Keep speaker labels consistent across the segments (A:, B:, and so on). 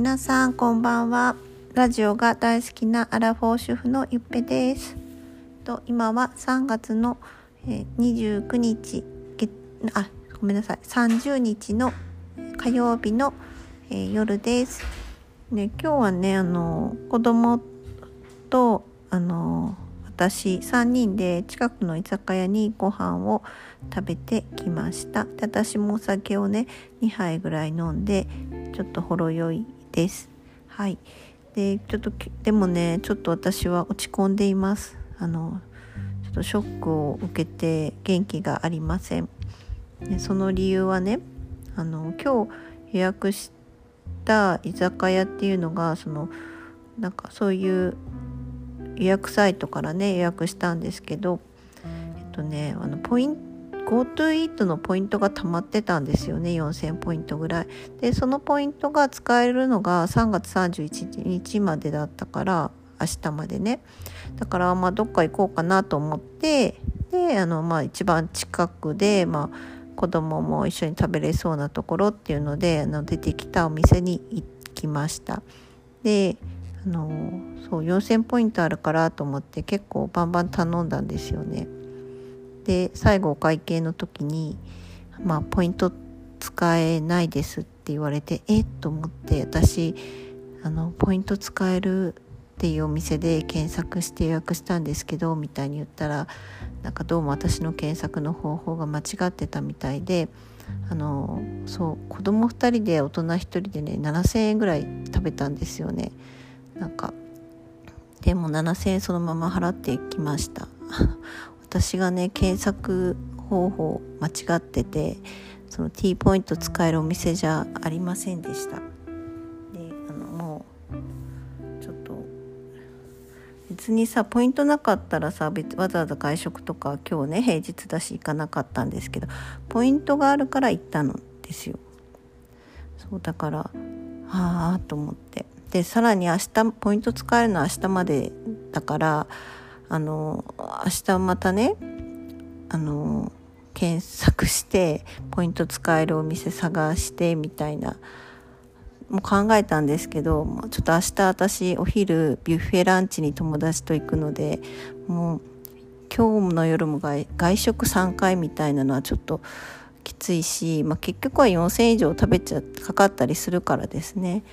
A: 皆さんこんばんは。ラジオが大好きなアラフォー主婦のゆっぺです。と今は3月の、29日あごめんなさい。30日の火曜日の、夜です。ね今日はねあの子供とあの私3人で近くの居酒屋にご飯を食べてきました。で私もお酒をね2杯ぐらい飲んでちょっとほろ酔いです。はい。でちょっとでもねちょっと私は落ち込んでいます。あのちょっとショックを受けて元気がありません。でその理由はねあの今日予約した居酒屋っていうのがそのなんかそういう予約サイトからね予約したんですけどえっとねあのポイント GoTo イートのポイントが溜まってたんですよね。4000ポイントぐらい。でそのポイントが使えるのが3月31日までだったから明日までね。だからまあどっか行こうかなと思ってであのまあ一番近くでまあ子供も一緒に食べれそうなところっていうのであの出てきたお店に行きました。であのそう4,000ポイントあるからと思って結構バンバン頼んだんですよね。で最後お会計の時に「まあポイント使えないです」って言われてえっと思って私あのポイント使えるっていうお店で検索して予約したんですけどみたいに言ったらなんかどうも私の検索の方法が間違ってたみたいであのそう子供2人で大人1人でね7,000円ぐらい食べたんですよね。なんかでも7,000円そのまま払ってきました私がね検索方法間違っててその T ポイント使えるお店じゃありませんでした。であのもうちょっと別にさポイントなかったらさ別わざわざ外食とか今日ね平日だし行かなかったんですけどポイントがあるから行ったのですよ。そうだからはあと思って。でさらに明日ポイント使えるのは明日までだからあの明日またねあの検索してポイント使えるお店探してみたいなもう考えたんですけどちょっと明日私お昼ビュッフェランチに友達と行くのでもう今日の夜も外食3回みたいなのはちょっときついし、まあ、結局は4,000円以上食べちゃかかったりするからですね。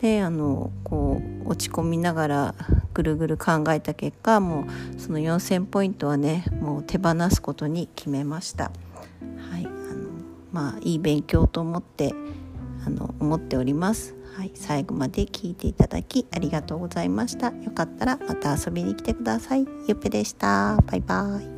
A: であのこう落ち込みながらぐるぐる考えた結果もうその4,000ポイントはねもう手放すことに決めました。はい、あのまあいい勉強と思ってあの思っております。はい、最後まで聞いていただきありがとうございました。よかったらまた遊びに来てください。ゆっぺでした。バイバイ。